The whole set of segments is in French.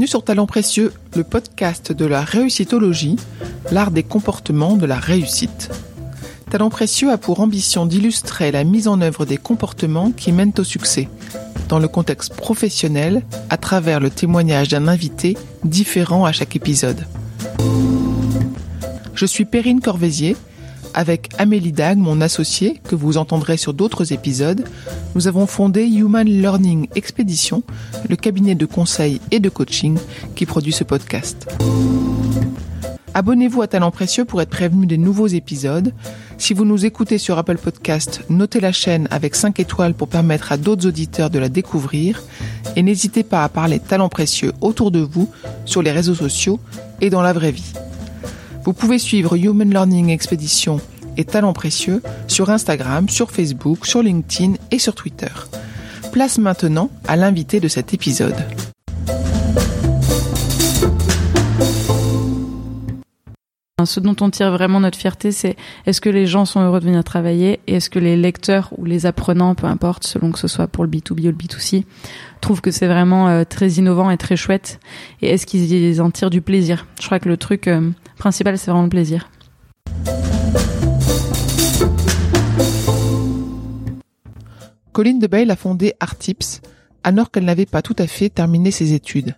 Bienvenue sur Talent Précieux, le podcast de la réussitologie, l'art des comportements de la réussite. Talent Précieux a pour ambition d'illustrer la mise en œuvre des comportements qui mènent au succès, dans le contexte professionnel, à travers le témoignage d'un invité différent à chaque épisode. Je suis Perrine Corvézier, avec Amélie Dag, mon associée, que vous entendrez sur d'autres épisodes, nous avons fondé Human Learning Expedition, le cabinet de conseil et de coaching qui produit ce podcast. Abonnez-vous à Talent Précieux pour être prévenu des nouveaux épisodes. Si vous nous écoutez sur Apple Podcast, notez la chaîne avec 5 étoiles pour permettre à d'autres auditeurs de la découvrir. Et n'hésitez pas à parler Talent Précieux autour de vous, sur les réseaux sociaux et dans la vraie vie. Vous pouvez suivre Human Learning Expedition et Talents Précieux sur Instagram, sur Facebook, sur LinkedIn et sur Twitter. Place maintenant à l'invité de cet épisode. Ce dont on tire vraiment notre fierté, c'est est-ce que les gens sont heureux de venir travailler et est-ce que les lecteurs ou les apprenants, peu importe, selon que ce soit pour le B2B ou le B2C, trouvent que c'est vraiment euh, très innovant et très chouette et est-ce qu'ils en tirent du plaisir? Je crois que le truc euh, principal, c'est vraiment le plaisir. Colline de a fondé Artips alors qu'elle n'avait pas tout à fait terminé ses études.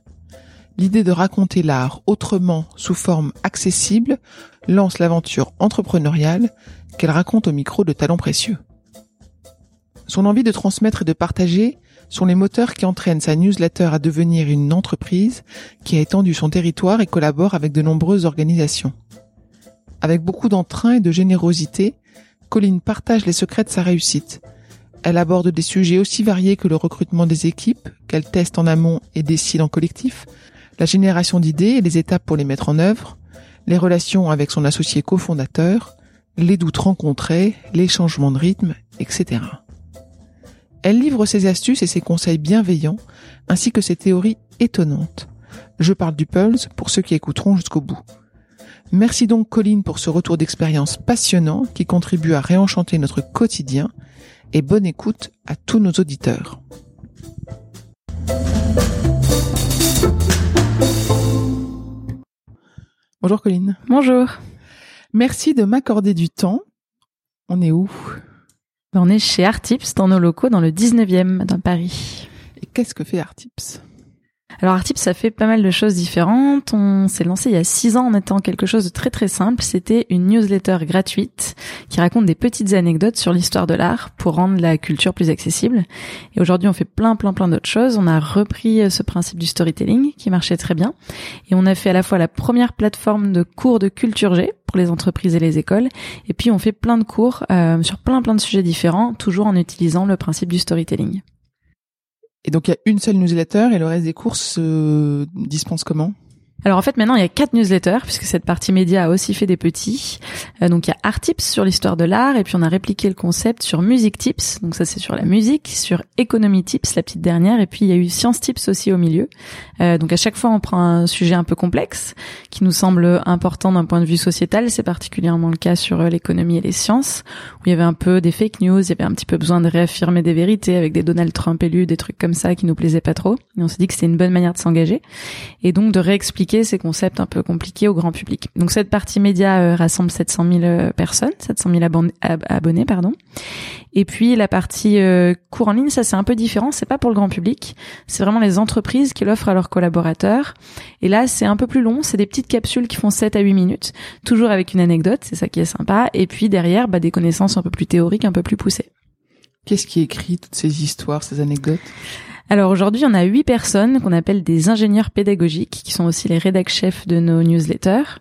L'idée de raconter l'art autrement sous forme accessible lance l'aventure entrepreneuriale qu'elle raconte au micro de Talents Précieux. Son envie de transmettre et de partager sont les moteurs qui entraînent sa newsletter à devenir une entreprise qui a étendu son territoire et collabore avec de nombreuses organisations. Avec beaucoup d'entrain et de générosité, Colline partage les secrets de sa réussite. Elle aborde des sujets aussi variés que le recrutement des équipes, qu'elle teste en amont et décide en collectif, la génération d'idées et les étapes pour les mettre en œuvre, les relations avec son associé cofondateur, les doutes rencontrés, les changements de rythme, etc. Elle livre ses astuces et ses conseils bienveillants, ainsi que ses théories étonnantes. Je parle du Pulse pour ceux qui écouteront jusqu'au bout. Merci donc Colline pour ce retour d'expérience passionnant qui contribue à réenchanter notre quotidien et bonne écoute à tous nos auditeurs. Bonjour Colline. Bonjour. Merci de m'accorder du temps. On est où? On est chez Artips dans nos locaux dans le 19e dans Paris. Et qu'est-ce que fait Artips? Alors Artip, ça fait pas mal de choses différentes. On s'est lancé il y a six ans en étant quelque chose de très très simple. C'était une newsletter gratuite qui raconte des petites anecdotes sur l'histoire de l'art pour rendre la culture plus accessible. Et aujourd'hui, on fait plein plein plein d'autres choses. On a repris euh, ce principe du storytelling qui marchait très bien. Et on a fait à la fois la première plateforme de cours de culture G pour les entreprises et les écoles. Et puis on fait plein de cours euh, sur plein plein de sujets différents, toujours en utilisant le principe du storytelling. Et donc il y a une seule newsletter et le reste des courses se dispense comment? Alors en fait maintenant il y a quatre newsletters puisque cette partie média a aussi fait des petits. Euh, donc il y a Art Tips sur l'histoire de l'art et puis on a répliqué le concept sur Music Tips. Donc ça c'est sur la musique, sur Economy Tips la petite dernière et puis il y a eu Science Tips aussi au milieu. Euh, donc à chaque fois on prend un sujet un peu complexe qui nous semble important d'un point de vue sociétal. C'est particulièrement le cas sur euh, l'économie et les sciences où il y avait un peu des fake news, il y avait un petit peu besoin de réaffirmer des vérités avec des Donald Trump élus, des trucs comme ça qui nous plaisaient pas trop. Et on s'est dit que c'était une bonne manière de s'engager et donc de réexpliquer ces concepts un peu compliqués au grand public. Donc cette partie média euh, rassemble 700 000 euh, personnes, 700 000 abonnés, pardon. Et puis la partie euh, cours en ligne, ça c'est un peu différent. C'est pas pour le grand public. C'est vraiment les entreprises qui l'offrent à leurs collaborateurs. Et là, c'est un peu plus long. C'est des petites capsules qui font 7 à 8 minutes, toujours avec une anecdote. C'est ça qui est sympa. Et puis derrière, bah, des connaissances un peu plus théoriques, un peu plus poussées. Qu'est-ce qui écrit toutes ces histoires, ces anecdotes? Alors aujourd'hui, on a huit personnes qu'on appelle des ingénieurs pédagogiques, qui sont aussi les rédac chefs de nos newsletters.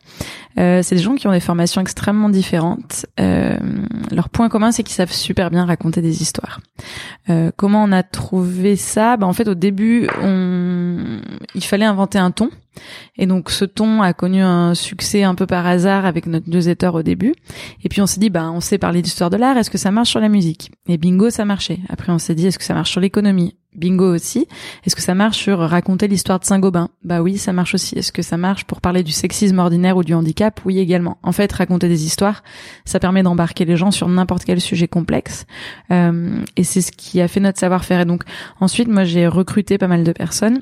Euh, c'est des gens qui ont des formations extrêmement différentes. Euh, leur point commun, c'est qu'ils savent super bien raconter des histoires. Euh, comment on a trouvé ça? Bah, En fait, au début, on... il fallait inventer un ton. Et donc ce ton a connu un succès un peu par hasard avec notre newsletter au début. Et puis on s'est dit, bah on sait parler d'histoire de l'art, est-ce que ça marche sur la musique? Et bingo, ça marchait. Après on s'est dit, est-ce que ça marche sur l'économie? Bingo aussi. Est-ce que ça marche sur raconter l'histoire de Saint-Gobain? Bah oui, ça marche aussi. Est-ce que ça marche pour parler du sexisme ordinaire ou du handicap? Oui également. En fait, raconter des histoires, ça permet d'embarquer les gens sur n'importe quel sujet complexe. Euh, et c'est ce qui a fait notre savoir-faire. Et donc ensuite, moi j'ai recruté pas mal de personnes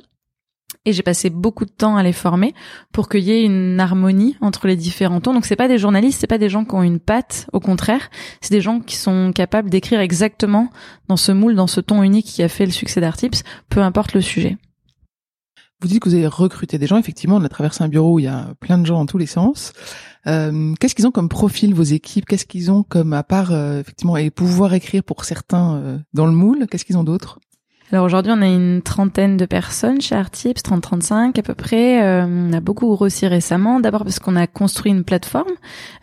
et j'ai passé beaucoup de temps à les former pour qu'il y ait une harmonie entre les différents tons. Donc c'est pas des journalistes, c'est pas des gens qui ont une patte, au contraire, c'est des gens qui sont capables d'écrire exactement dans ce moule, dans ce ton unique qui a fait le succès d'Artips, peu importe le sujet. Vous dites que vous avez recruté des gens. Effectivement, on a traversé un bureau où il y a plein de gens dans tous les sens. Euh, qu'est-ce qu'ils ont comme profil vos équipes? Qu'est-ce qu'ils ont comme à part euh, effectivement et pouvoir écrire pour certains euh, dans le moule? Qu'est-ce qu'ils ont d'autre alors aujourd'hui, on a une trentaine de personnes chez Artips, 30-35 à peu près. Euh, on a beaucoup grossi récemment. D'abord parce qu'on a construit une plateforme,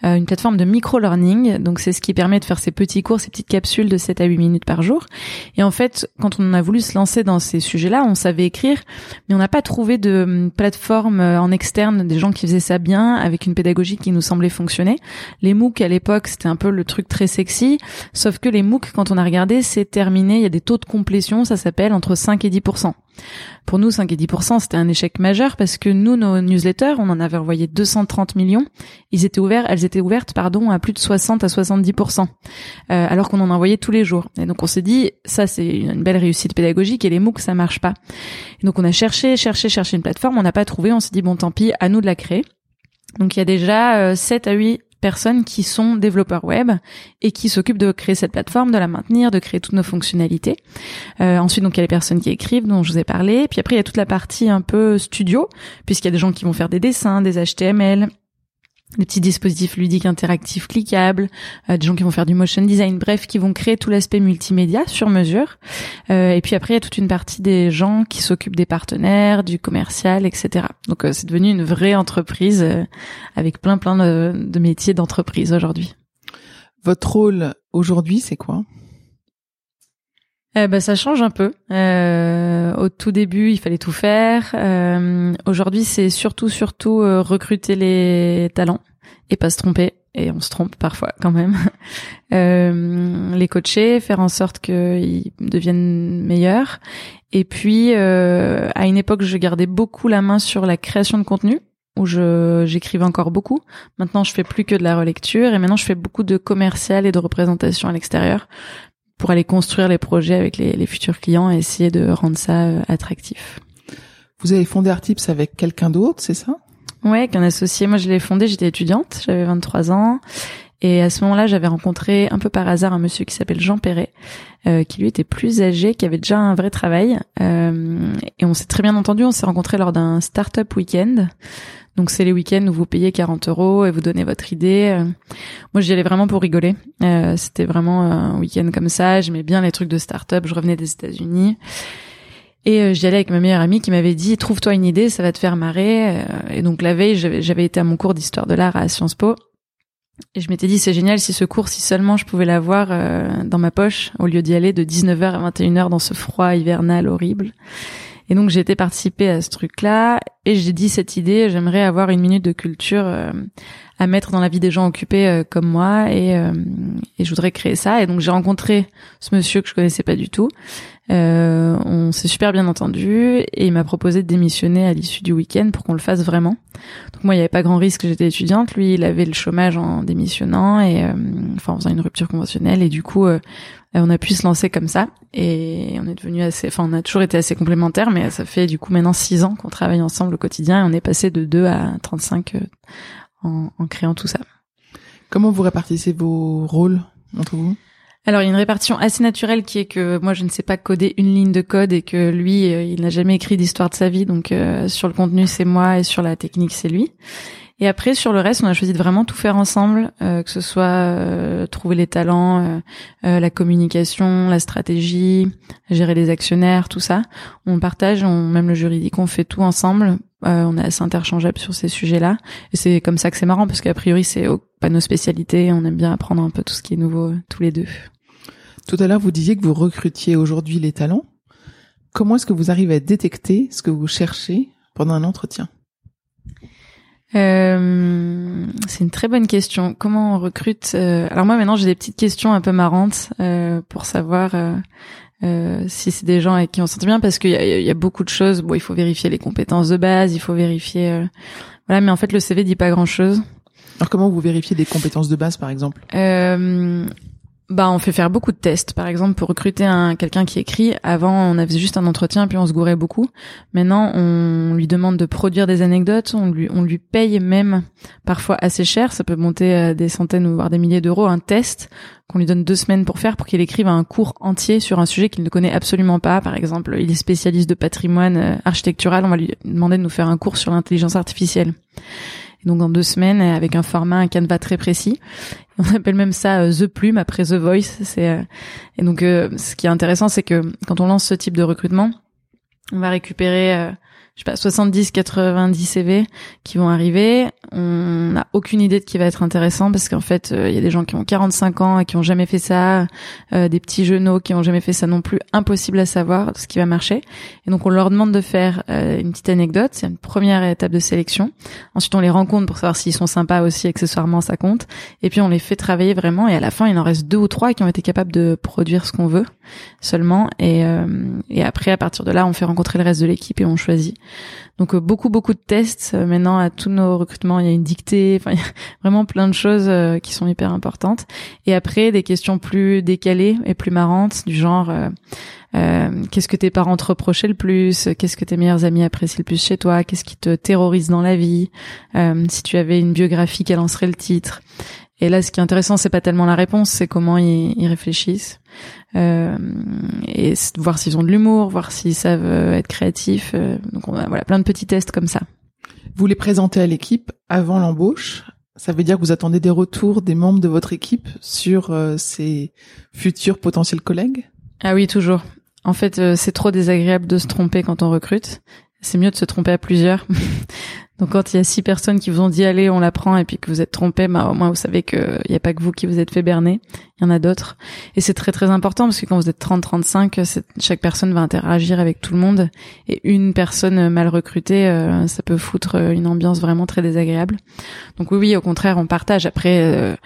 euh, une plateforme de micro-learning. Donc c'est ce qui permet de faire ces petits cours, ces petites capsules de 7 à 8 minutes par jour. Et en fait, quand on a voulu se lancer dans ces sujets-là, on savait écrire, mais on n'a pas trouvé de hum, plateforme euh, en externe, des gens qui faisaient ça bien, avec une pédagogie qui nous semblait fonctionner. Les MOOC à l'époque, c'était un peu le truc très sexy. Sauf que les MOOC, quand on a regardé, c'est terminé. Il y a des taux de complétion, ça entre 5 et 10 pour nous, 5 et 10 c'était un échec majeur parce que nous, nos newsletters, on en avait envoyé 230 millions. Ils étaient ouverts, elles étaient ouvertes, pardon, à plus de 60 à 70 euh, alors qu'on en envoyait tous les jours. Et donc on s'est dit, ça c'est une belle réussite pédagogique et les MOOC ça marche pas. Donc on a cherché, cherché, cherché une plateforme, on n'a pas trouvé, on s'est dit bon tant pis, à nous de la créer. Donc il y a déjà 7 euh, à 8 personnes qui sont développeurs web et qui s'occupent de créer cette plateforme, de la maintenir, de créer toutes nos fonctionnalités. Euh, ensuite, donc il y a les personnes qui écrivent, dont je vous ai parlé. Puis après, il y a toute la partie un peu studio, puisqu'il y a des gens qui vont faire des dessins, des HTML, des petits dispositifs ludiques interactifs cliquables, euh, des gens qui vont faire du motion design, bref, qui vont créer tout l'aspect multimédia sur mesure. Euh, et puis après, il y a toute une partie des gens qui s'occupent des partenaires, du commercial, etc. Donc euh, c'est devenu une vraie entreprise avec plein plein de, métiers d'entreprise aujourd'hui. Votre rôle aujourd'hui, c'est quoi? Eh ben, ça change un peu. Euh, au tout début, il fallait tout faire. Euh, Aujourd'hui, c'est surtout, surtout euh, recruter les talents et pas se tromper. Et on se trompe parfois quand même. Euh, les coacher, faire en sorte qu'ils deviennent meilleurs. Et puis, euh, à une époque, je gardais beaucoup la main sur la création de contenu où je j'écrivais encore beaucoup. Maintenant, je fais plus que de la relecture et maintenant je fais beaucoup de commercial et de représentation à l'extérieur pour aller construire les projets avec les, les futurs clients et essayer de rendre ça euh, attractif. Vous avez fondé Artips avec quelqu'un d'autre, c'est ça? Ouais, qu'un associé. Moi, je l'ai fondé, j'étais étudiante, j'avais 23 ans. Et à ce moment-là, j'avais rencontré un peu par hasard un monsieur qui s'appelle Jean Perret, euh, qui lui était plus âgé, qui avait déjà un vrai travail. Euh, et on s'est très bien entendu. On s'est rencontrés lors d'un startup week-end. Donc c'est les week-ends où vous payez 40 euros et vous donnez votre idée. Euh, moi j'y allais vraiment pour rigoler. Euh, C'était vraiment un week-end comme ça. J'aimais bien les trucs de start-up. Je revenais des États-Unis. Et euh, j'y allais avec ma meilleure amie qui m'avait dit trouve-toi une idée, ça va te faire marrer. Euh, et donc la veille, j'avais été à mon cours d'histoire de l'art à Sciences Po. Et je m'étais dit c'est génial si ce cours, si seulement je pouvais l'avoir dans ma poche au lieu d'y aller de 19h à 21h dans ce froid hivernal horrible. Et donc j'ai été participer à ce truc-là et j'ai dit cette idée, j'aimerais avoir une minute de culture euh, à mettre dans la vie des gens occupés euh, comme moi et, euh, et je voudrais créer ça. Et donc j'ai rencontré ce monsieur que je connaissais pas du tout. on s'est super bien entendu et il m'a proposé de démissionner à l'issue du week-end pour qu'on le fasse vraiment. Donc moi il n'y avait pas grand risque, j'étais étudiante. Lui il avait le chômage en démissionnant et enfin en faisant une rupture conventionnelle et du coup on a pu se lancer comme ça et on est devenu assez, enfin on a toujours été assez complémentaires, mais ça fait du coup maintenant six ans qu'on travaille ensemble au quotidien et on est passé de 2 à 35 euh, en, en créant tout ça. Comment vous répartissez vos rôles entre vous? Alors il y a une répartition assez naturelle qui est que moi je ne sais pas coder une ligne de code et que lui euh, il n'a jamais écrit d'histoire de sa vie donc euh, sur le contenu c'est moi et sur la technique c'est lui. Et après, sur le reste, on a choisi de vraiment tout faire ensemble, euh, que ce soit euh, trouver les talents, euh, la communication, la stratégie, gérer les actionnaires, tout ça. On partage, on, même le juridique, on fait tout ensemble. on est assez interchangeable sur ces sujets-là. Et c'est comme ça que c'est marrant, parce qu'a priori, c'est pas nos spécialités. On aime bien apprendre un peu tout ce qui est nouveau tous les deux. Tout à l'heure, vous disiez que vous recrutiez aujourd'hui les talents. Comment est-ce que vous arrivez à détecter ce que vous cherchez pendant un entretien? Euh, c'est une très bonne question. Comment on recrute euh, Alors moi maintenant j'ai des petites questions un peu marrantes euh, pour savoir euh, si c'est des gens avec qui on s'entend bien parce qu'il y a, y a, beaucoup de choses. Bon, il faut vérifier les compétences de base, il faut vérifier. voilà, mais en fait le CV dit pas grand chose. Alors comment vous vérifiez des compétences de base par exemple? Bah, on fait faire beaucoup de tests. Par exemple, pour recruter un quelqu'un qui écrit, avant on avait juste un entretien puis on se gourait beaucoup. Maintenant, on lui demande de produire des anecdotes, on lui on lui paye même parfois assez cher, ça peut monter à des centaines ou voire des milliers d'euros un test qu'on lui donne deux semaines pour faire pour qu'il écrive un cours entier sur un sujet qu'il ne connaît absolument pas. Par exemple, il est spécialiste de patrimoine euh, architectural, on va lui demander de nous faire un cours sur l'intelligence artificielle donc en deux semaines avec un format, un canevas très précis. On appelle même ça euh, The Plume après The Voice. C'est euh, et donc euh, ce qui est intéressant, c'est que quand on lance ce type de recrutement, on va récupérer je sais pas 70 90 CV qui vont arriver. On n'a aucune idée de qui va être intéressant parce qu'en fait il y a des gens qui ont 45 ans et qui ont jamais fait ça euh, des petits genoux qui ont jamais fait ça non plus. Impossible à savoir ce qui va marcher. Et donc on leur demande de faire euh, une petite anecdote. C'est une première étape de sélection. Ensuite on les rencontre pour savoir s'ils sont sympas aussi accessoirement ça compte. Et puis on les fait travailler vraiment. Et à la fin il en reste deux ou trois qui ont été capables de produire ce qu'on veut seulement. Et, euh, et après à partir de là on fait rencontrer le reste de l'équipe et on choisit donc euh, beaucoup beaucoup de tests. Euh, maintenant à tous nos recrutements. Il y a une dictée, enfin il y a vraiment plein de choses euh, qui sont hyper importantes. Et après des questions plus décalées et plus marrantes du genre qu'est-ce que tes parents te reprochaient le plus? Qu'est-ce que tes meilleurs amis apprécient le plus chez toi? Qu'est-ce qui te terrorise dans la vie? Si tu avais une biographie, quel en serait le titre? Et là, ce qui est intéressant, c'est pas tellement la réponse, c'est comment ils, ils réfléchissent euh, et voir s'ils ont de l'humour, voir s'ils savent euh, être créatifs. Euh, donc, on a voilà plein de petits tests comme ça. Vous les présentez à l'équipe avant l'embauche. Ça veut dire que vous attendez des retours des membres de votre équipe sur euh, ces futurs potentiels collègues? Ah oui, toujours. En fait, c'est trop désagréable de se tromper quand on recrute. C'est mieux de se tromper à plusieurs. Donc quand il y a six personnes qui vous ont dit allez on la prend et puis que vous êtes trompé, bah au moins vous savez qu'il n'y a pas que vous qui vous êtes fait berner, il y en a d'autres. Et c'est très très important parce que quand vous êtes 30-35, chaque personne va interagir avec tout le monde et une personne mal recrutée, euh, ça peut foutre une ambiance vraiment très désagréable. Donc oui oui au contraire on partage. Après euh,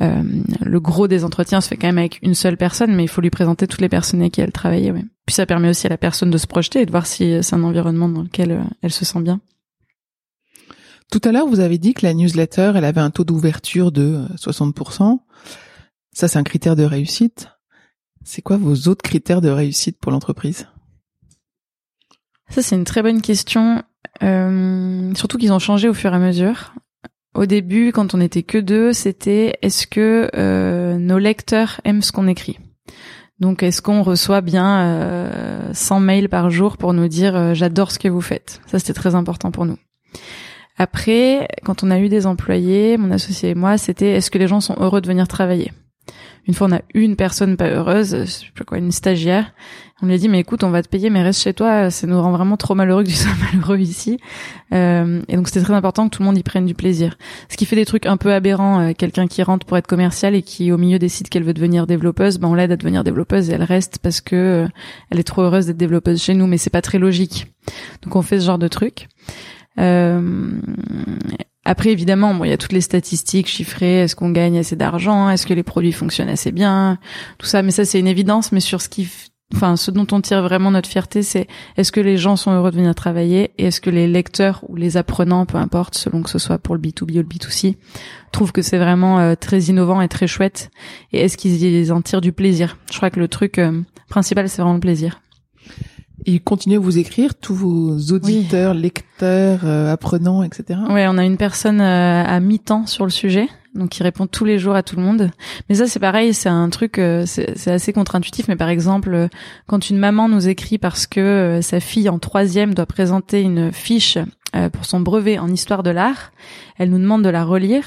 euh, le gros des entretiens se fait quand même avec une seule personne, mais il faut lui présenter toutes les personnes avec qui elle travaille. Oui. Puis ça permet aussi à la personne de se projeter et de voir si c'est un environnement dans lequel elle se sent bien. Tout à l'heure, vous avez dit que la newsletter, elle avait un taux d'ouverture de 60%. Ça, c'est un critère de réussite. C'est quoi vos autres critères de réussite pour l'entreprise? Ça, c'est une très bonne question. Euh, surtout qu'ils ont changé au fur et à mesure. Au début, quand on était que deux, c'était est-ce que euh, nos lecteurs aiment ce qu'on écrit? Donc, est-ce qu'on reçoit bien euh, 100 mails par jour pour nous dire euh, j'adore ce que vous faites Ça, c'était très important pour nous. Après, quand on a eu des employés, mon associé et moi, c'était est-ce que les gens sont heureux de venir travailler? Une fois, on a une personne pas heureuse, je sais pas quoi, une stagiaire. On lui a dit mais écoute, on va te payer, mais reste chez toi. Ça nous rend vraiment trop malheureux que tu sois malheureux ici. Euh, et donc c'était très important que tout le monde y prenne du plaisir. Ce qui fait des trucs un peu aberrants. Euh, quelqu'un qui rentre pour être commercial et qui au milieu décide qu'elle veut devenir développeuse, ben on l'aide à devenir développeuse et elle reste parce que euh, elle est trop heureuse d'être développeuse chez nous. Mais c'est pas très logique. Donc on fait ce genre de trucs. Euh, après, évidemment, bon, il y a toutes les statistiques chiffrées. Est-ce qu'on gagne assez d'argent? Est-ce que les produits fonctionnent assez bien? Tout ça, mais ça, c'est une évidence. Mais sur ce qui, enfin, ce dont on tire vraiment notre fierté, c'est est-ce que les gens sont heureux de venir travailler? Et est-ce que les lecteurs ou les apprenants, peu importe, selon que ce soit pour le B2B ou le B2C, trouvent que c'est vraiment euh, très innovant et très chouette? Et est-ce qu'ils en tirent du plaisir? Je crois que le truc euh, principal, c'est vraiment le plaisir. Et continuez à vous écrire, tous vos auditeurs, lecteurs, euh, apprenants, etc. Ouais, on a une personne euh, à mi-temps sur le sujet, donc qui répond tous les jours à tout le monde. Mais ça, c'est pareil, c'est un truc, euh, c'est assez contre-intuitif. Mais par exemple, quand une maman nous écrit parce que sa fille en troisième doit présenter une fiche pour son brevet en histoire de l'art, elle nous demande de la relire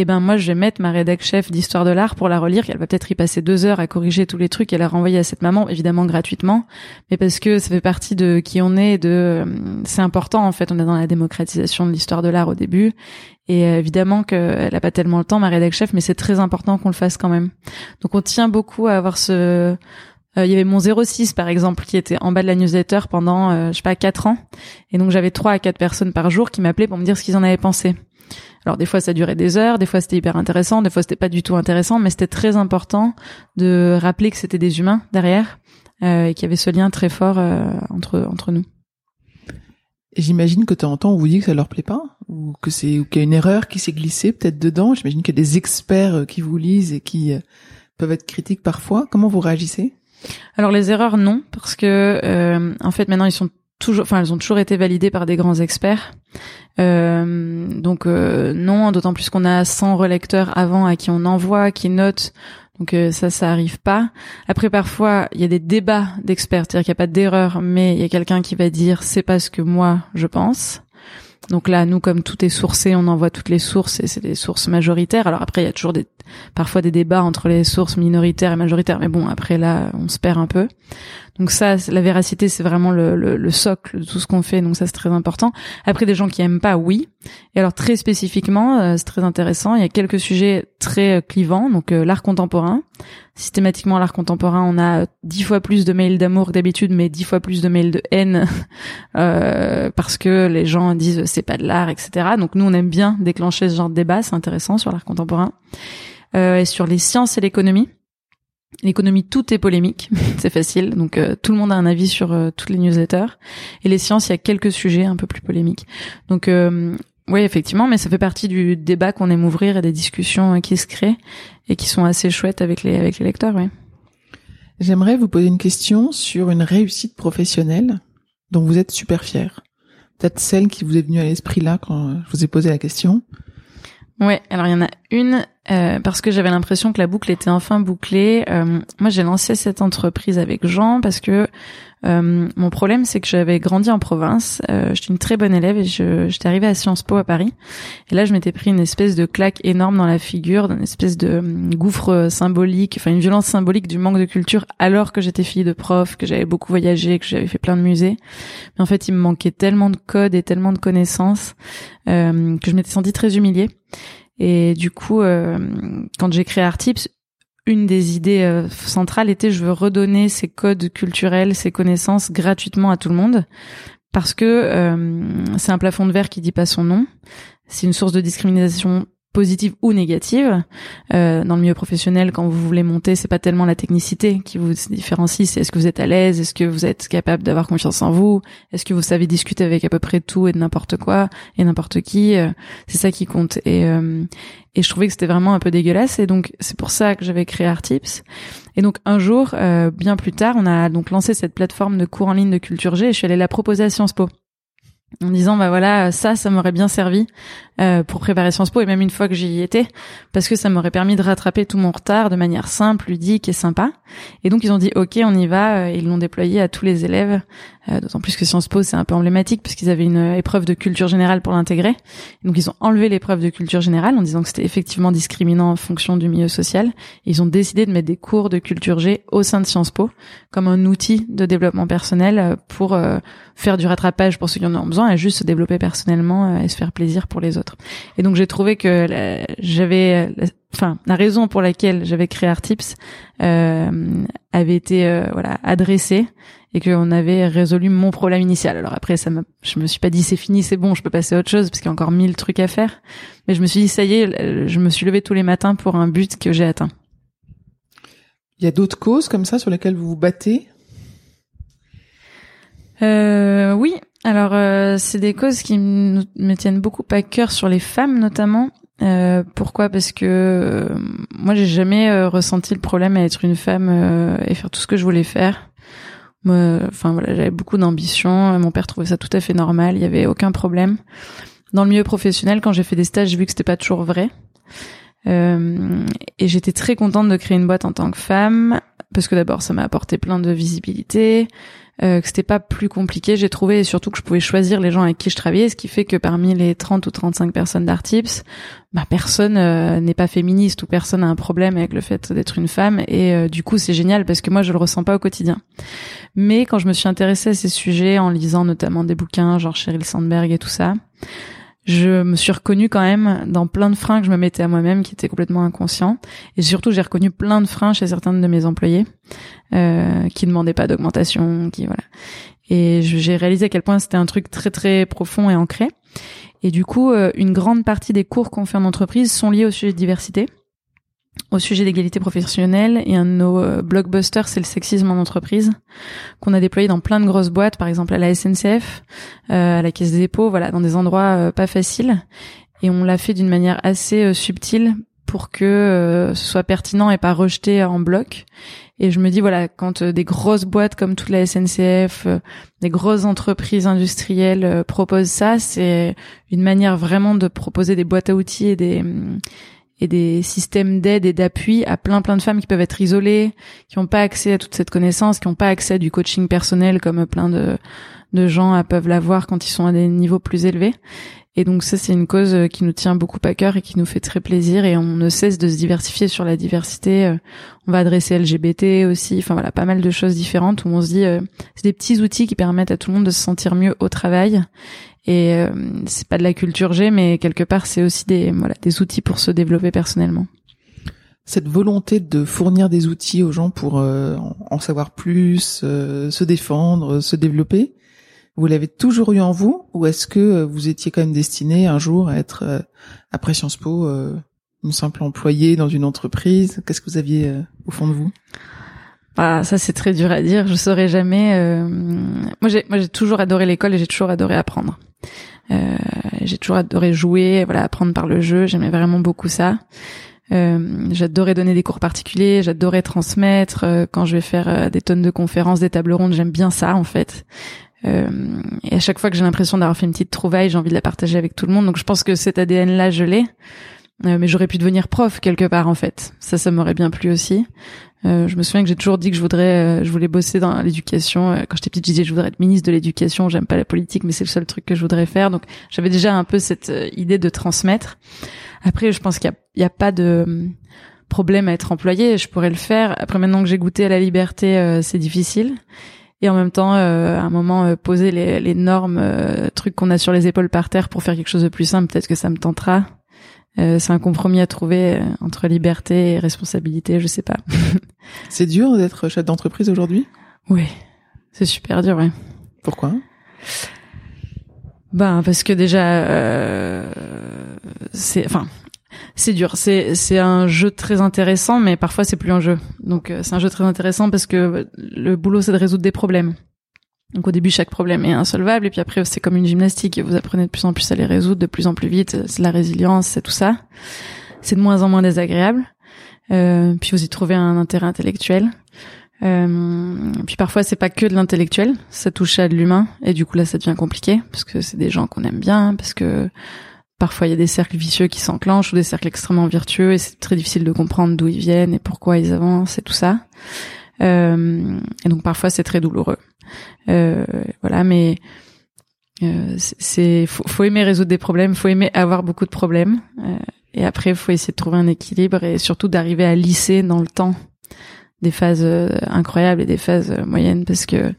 eh ben moi je vais mettre ma rédac chef d'histoire de l'art pour la relire. Elle va peut-être y passer deux heures à corriger tous les trucs et la renvoyer à cette maman, évidemment gratuitement, mais parce que ça fait partie de qui on est. De euh, c'est important en fait. On est dans la démocratisation de l'histoire de l'art au début, et euh, évidemment qu'elle a pas tellement le temps, ma rédac chef, mais c'est très important qu'on le fasse quand même. Donc on tient beaucoup à avoir ce euh, il y avait mon 06 par exemple qui était en bas de la newsletter pendant je sais pas quatre ans et donc j'avais trois à quatre personnes par jour qui m'appelaient pour me dire ce qu'ils en avaient pensé alors des fois ça durait des heures, des fois c'était hyper intéressant, des fois c'était pas du tout intéressant, mais c'était très important de rappeler que c'était des humains derrière euh, et qu'il y avait ce lien très fort euh, entre entre nous. J'imagine que de temps en temps on vous dit que ça leur plaît pas ou que c'est ou qu'il y a une erreur qui s'est glissée peut-être dedans. J'imagine qu'il y a des experts euh, qui vous lisent et qui peuvent être critiques parfois. Comment vous réagissez? Alors les erreurs, non, parce que euh, en fait maintenant ils sont toujours, enfin elles ont toujours été validées par des grands experts. Euh, donc euh, non, d'autant plus qu'on a 100 relecteurs avant à qui on envoie, qui notent. Donc euh, ça, ça arrive pas. Après, parfois, il y a des débats d'experts, c'est-à-dire qu'il n'y a pas d'erreur, mais il y a quelqu'un qui va dire c'est pas ce que moi je pense. Donc là, nous, comme tout est sourcé, on envoie toutes les sources et c'est des sources majoritaires. Alors après, il y a toujours des, parfois des débats entre les sources minoritaires et majoritaires, mais bon, après là, on se perd un peu. Donc ça, la véracité, c'est vraiment le, le, socle de tout ce qu'on fait. Donc ça, c'est très important. Après, des gens qui aiment pas, oui. Et alors très spécifiquement, euh, c'est très intéressant. Il y a quelques sujets très euh, clivants. Donc euh, l'art contemporain. Systématiquement, l'art contemporain, on a dix fois plus de mails d'amour d'habitude, mais dix fois plus de mails de haine parce que les gens disent c'est pas de l'art, etc. Donc nous, on aime bien déclencher ce genre de débat. C'est intéressant sur l'art contemporain. et sur les sciences et l'économie. L'économie, tout est polémique, c'est facile. Donc euh, tout le monde a un avis sur euh, toutes les newsletters. Et les sciences, il y a quelques sujets un peu plus polémiques. Donc euh, oui, effectivement, mais ça fait partie du débat qu'on aime ouvrir et des discussions qui se créent et qui sont assez chouettes avec les avec les lecteurs. Oui. J'aimerais vous poser une question sur une réussite professionnelle dont vous êtes super fier. Peut-être celle qui vous est venue à l'esprit là quand je vous ai posé la question. Ouais, alors il y en a une euh, parce que j'avais l'impression que la boucle était enfin bouclée. Euh, moi, j'ai lancé cette entreprise avec Jean parce que euh, mon problème, c'est que j'avais grandi en province. Euh, j'étais une très bonne élève et j'étais arrivée à Sciences Po à Paris. Et là, je m'étais pris une espèce de claque énorme dans la figure, une espèce de gouffre symbolique, enfin une violence symbolique du manque de culture, alors que j'étais fille de prof, que j'avais beaucoup voyagé, que j'avais fait plein de musées. Mais en fait, il me manquait tellement de codes et tellement de connaissances que je m'étais sentie très humiliée. Et du coup, euh, quand j'ai créé Artips, une des idées euh, centrales était je veux redonner ces codes culturels, ces connaissances gratuitement à tout le monde parce que euh, c'est un plafond de verre qui dit pas son nom. C'est une source de discrimination positive ou négative. Euh, dans le milieu professionnel, quand vous voulez monter, c'est pas tellement la technicité qui vous différencie, c'est est-ce que vous êtes à l'aise, est-ce que vous êtes capable d'avoir confiance en vous, est-ce que vous savez discuter avec à peu près tout et de n'importe quoi et n'importe qui. Euh, c'est ça qui compte. Et, euh, et je trouvais que c'était vraiment un peu dégueulasse. Et donc c'est pour ça que j'avais créé Artips. Et donc un jour, euh, bien plus tard, on a donc lancé cette plateforme de cours en ligne de Culture G et je suis allée la proposer à Sciences Po en disant bah voilà ça ça m'aurait bien servi euh, pour préparer Sciences Po et même une fois que j'y étais parce que ça m'aurait permis de rattraper tout mon retard de manière simple ludique et sympa. Et donc ils ont dit ok on y va euh, ils l'ont déployé à tous les élèves euh, d'autant plus que Sciences Po c'est un peu emblématique puisqu'ils avaient une épreuve de culture générale pour l'intégrer. Donc ils ont enlevé l'épreuve de culture générale en disant que c'était effectivement discriminant en fonction du milieu social. Et ils ont décidé de mettre des cours de culture G au sein de Sciences Po comme un outil de développement personnel pour faire du rattrapage pour ceux qui en ont besoin et juste se développer personnellement et se faire plaisir pour les autres. Et donc j'ai trouvé que j'avais, enfin la raison pour laquelle j'avais créé Artips euh, avait été euh, voilà adressée et qu'on avait résolu mon problème initial. Alors après, ça me, je me suis pas dit c'est fini, c'est bon, je peux passer à autre chose parce qu'il y a encore mille trucs à faire. Mais je me suis dit ça y est, je me suis levé tous les matins pour un but que j'ai atteint. Il y a d'autres causes comme ça sur lesquelles vous vous battez? Euh, Oui, alors, euh, c'est des causes qui me tiennent beaucoup à cœur sur les femmes notamment. Euh, pourquoi? Parce que euh, moi, j'ai jamais ressenti le problème à être une femme et faire tout ce que je voulais faire. Enfin voilà, j'avais beaucoup d'ambition. Mon père trouvait ça tout à fait normal. Il y avait aucun problème. Dans le milieu professionnel, quand j'ai fait des stages, j'ai vu que c'était pas toujours vrai. et j'étais très contente de créer une boîte en tant que femme parce que d'abord, ça m'a apporté plein de visibilité euh, que c'était pas plus compliqué, j'ai trouvé, surtout que je pouvais choisir les gens avec qui je travaillais, ce qui fait que parmi les 30 ou 35 personnes d'Artips, bah, personne euh, n'est pas féministe ou personne n'a un problème avec le fait d'être une femme, et euh, du coup c'est génial parce que moi je le ressens pas au quotidien. Mais quand je me suis intéressée à ces sujets, en lisant notamment des bouquins genre Sheryl Sandberg et tout ça, je me suis reconnue quand même dans plein de freins que je me mettais à moi-même qui étaient complètement inconscients. Et surtout, j'ai reconnu plein de freins chez certains de mes employés euh, qui demandaient pas d'augmentation, qui voilà. Et j'ai réalisé à quel point c'était un truc très très profond et ancré. Et du coup, euh, une grande partie des cours qu'on fait en entreprise sont liés au sujet de diversité au sujet d'égalité professionnelle et un de nos euh, blockbusters c'est le sexisme en entreprise qu'on a déployé dans plein de grosses boîtes par exemple à la SNCF euh, à la caisse des dépôts voilà dans des endroits euh, pas faciles et on l'a fait d'une manière assez subtile pour que ce soit pertinent et pas rejeté en bloc. Et je me dis voilà, quand des grosses boîtes comme toute la SNCF, des grosses entreprises industrielles proposent ça, c'est une manière vraiment de proposer des boîtes à outils et des et des systèmes d'aide et d'appui à plein plein de femmes qui peuvent être isolées, qui n'ont pas accès à toute cette connaissance, qui n'ont pas accès à du coaching personnel comme plein de, de gens peuvent l'avoir quand ils sont à des niveaux plus élevés. Et donc ça, c'est une cause qui nous tient beaucoup à cœur et qui nous fait très plaisir. Et on ne cesse de se diversifier sur la diversité. On va adresser LGBT aussi. Enfin voilà, pas mal de choses différentes où on se dit, euh, c'est des petits outils qui permettent à tout le monde de se sentir mieux au travail et euh, c'est pas de la culture G, mais quelque part c'est aussi des voilà des outils pour se développer personnellement. Cette volonté de fournir des outils aux gens pour euh, en savoir plus, euh, se défendre, se développer, vous l'avez toujours eu en vous ou est-ce que vous étiez quand même destiné un jour à être après Sciences Po une simple employée dans une entreprise? Qu'est-ce que vous aviez au fond de vous? Ah, ça c'est très dur à dire. Je saurais jamais. Moi, j'ai moi j'ai toujours adoré l'école et j'ai toujours adoré apprendre. Euh, j'ai toujours adoré jouer, voilà, apprendre par le jeu. J'aimais vraiment beaucoup ça. Euh, j'adorais donner des cours particuliers, j'adorais transmettre. Euh, quand je vais faire euh, des tonnes de conférences, des tables rondes, j'aime bien ça en fait. Euh, et à chaque fois que j'ai l'impression d'avoir fait une petite trouvaille, j'ai envie de la partager avec tout le monde. Donc je pense que cet ADN-là, je l'ai. Mais j'aurais pu devenir prof quelque part en fait. Ça, ça m'aurait bien plu aussi. Euh, je me souviens que j'ai toujours dit que je voudrais, euh, je voulais bosser dans l'éducation. Euh, quand j'étais petite, je disais je voudrais être ministre de l'éducation. J'aime pas la politique, mais c'est le seul truc que je voudrais faire. Donc j'avais déjà un peu cette idée de transmettre. Après, je pense qu'il y, a, pas de problème à être employé. Je pourrais le faire. Après, maintenant que j'ai goûté à la liberté, c'est difficile. Et en même temps, à un moment, poser les, les normes, trucs qu'on a sur les épaules par terre pour faire quelque chose de plus simple, peut-être que ça me tentera. Euh, c'est un compromis à trouver euh, entre liberté et responsabilité, je sais pas. c'est dur d'être chef d'entreprise aujourd'hui? Oui, c'est super dur, ouais. Pourquoi? Ben parce que déjà, euh, c'est, enfin, c'est dur. C'est c'est un jeu très intéressant, mais parfois c'est plus un jeu. Donc c'est un jeu très intéressant parce que le boulot c'est de résoudre des problèmes. Donc au début, chaque problème est insolvable, et puis après, c'est comme une gymnastique. Vous apprenez de plus en plus à les résoudre, de plus en plus vite. C'est la résilience, c'est tout ça. C'est de moins en moins désagréable. Euh, puis vous y trouvez un intérêt intellectuel. Euh, puis parfois, c'est pas que de l'intellectuel, ça touche à de l'humain, et du coup là, ça devient compliqué parce que c'est des gens qu'on aime bien, parce que parfois il y a des cercles vicieux qui s'enclenchent ou des cercles extrêmement vertueux, et c'est très difficile de comprendre d'où ils viennent et pourquoi ils avancent et tout ça. Euh, et donc parfois, c'est très douloureux. Euh, voilà, mais euh, c'est faut, aimer résoudre des problèmes, faut aimer avoir beaucoup de problèmes, euh, et après faut essayer de trouver un équilibre et surtout d'arriver à lisser dans le temps des phases incroyables et des phases moyennes parce que